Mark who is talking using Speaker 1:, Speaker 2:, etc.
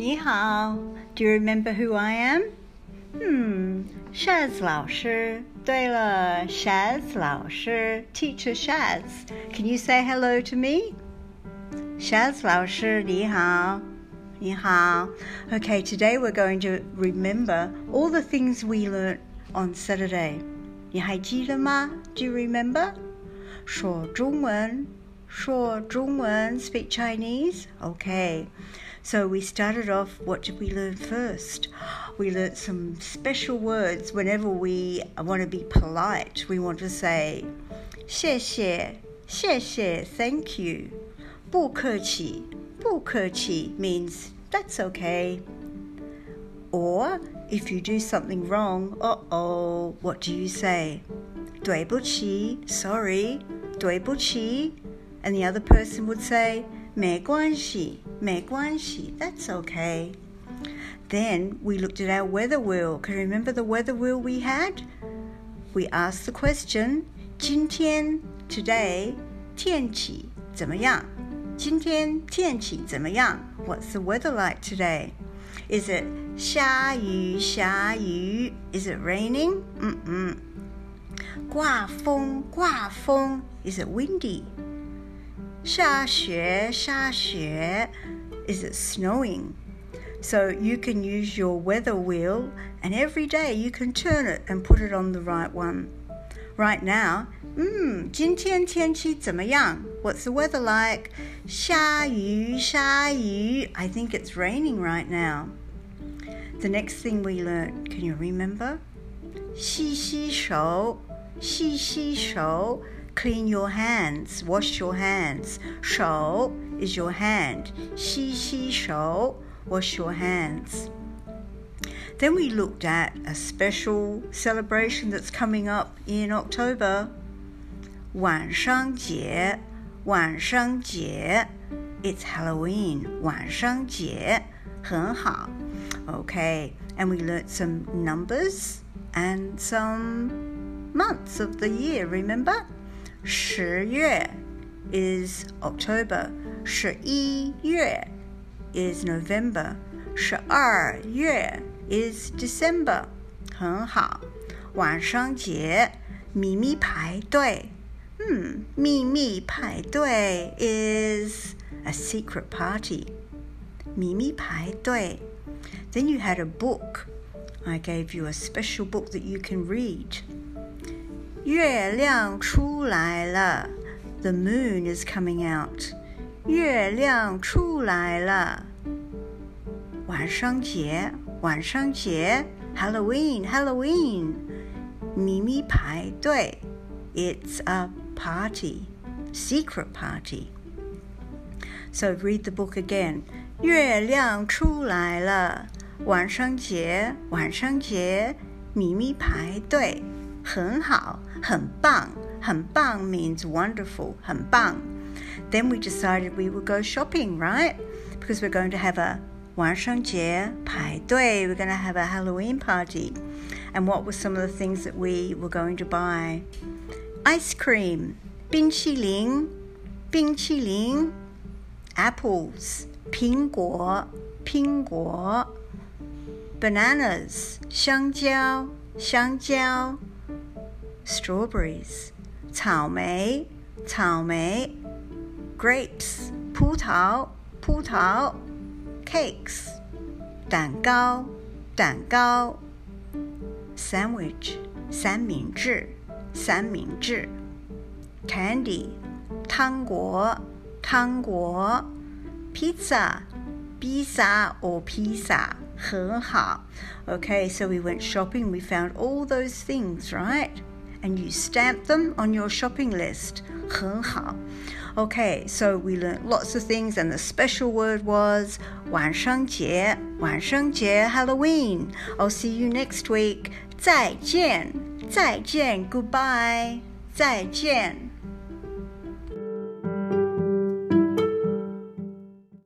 Speaker 1: 你好. Do you remember who I am? Hmm, Shaz 老师。对了，Shaz 老师，Teacher Shaz. Can you say hello to me? Shaz 老师，你好。你好. Okay, today we're going to remember all the things we learnt on Saturday. 你还记得吗? Do you remember? 说中文，说中文，speak Chinese. Okay. So we started off, what did we learn first? We learned some special words whenever we want to be polite. We want to say, 谢谢,谢谢, thank you. 不客气,不客气 means that's okay. Or if you do something wrong, uh oh, what do you say? 对不起, sorry, 对不起. And the other person would say, 没关系,没关系, that's okay. Then we looked at our weather wheel. Can you remember the weather wheel we had? We asked the question, 今天 today 天气怎么样?今天天气怎么样? What's the weather like today? Is it 下雨下雨? Is it raining? Mm-mm. 刮风刮风 Is it windy? 下雪下雪 Is it snowing? So you can use your weather wheel and every day you can turn it and put it on the right one. Right now, hmm, 今天天气怎么样? What's the weather like? 下雨下雨 I think it's raining right now. The next thing we learned, can you remember? 洗洗手洗洗手 clean your hands, wash your hands. 手 is your hand. 洗洗手, wash your hands. Then we looked at a special celebration that's coming up in October. 万圣节,万圣节. It's Halloween. 万圣节,很好. Okay, and we learnt some numbers and some months of the year, remember? 十月 is October. 十一月 is November. 十二月 is December. December。很好。万圣节，秘密排队。嗯，秘密派对 is a secret party. 秘密派对。Then you had a book. I gave you a special book that you can read. 月亮出来了，The moon is coming out。月亮出来了。晚上节，晚上节，Halloween，Halloween，秘密派对，It's a party，secret party。So read the book again。月亮出来了，晚上节，晚上节，秘密派对。 很好，很棒，很棒 means wonderful, 很棒. Then we decided we would go shopping, right? Because we're going to have a 万圣节派对, we're going to have a Halloween party. And what were some of the things that we were going to buy? Ice cream, 冰淇淋,冰淇淋, apples, 苹果,苹果, bananas, 香蕉,香蕉 strawberries, 草莓，草莓，grapes，葡萄，葡萄，cakes，蛋糕，蛋糕，sandwich，三明治，三明治，candy，糖果，糖果，pizza，披萨 or 披萨，很好。Okay, so we went shopping. We found all those things, right? and you stamp them on your shopping list. 很好. Okay, so we learned lots of things, and the special word was 万圣节,万圣节 Halloween. I'll see you next week. 再见,再见 goodbye. 再见.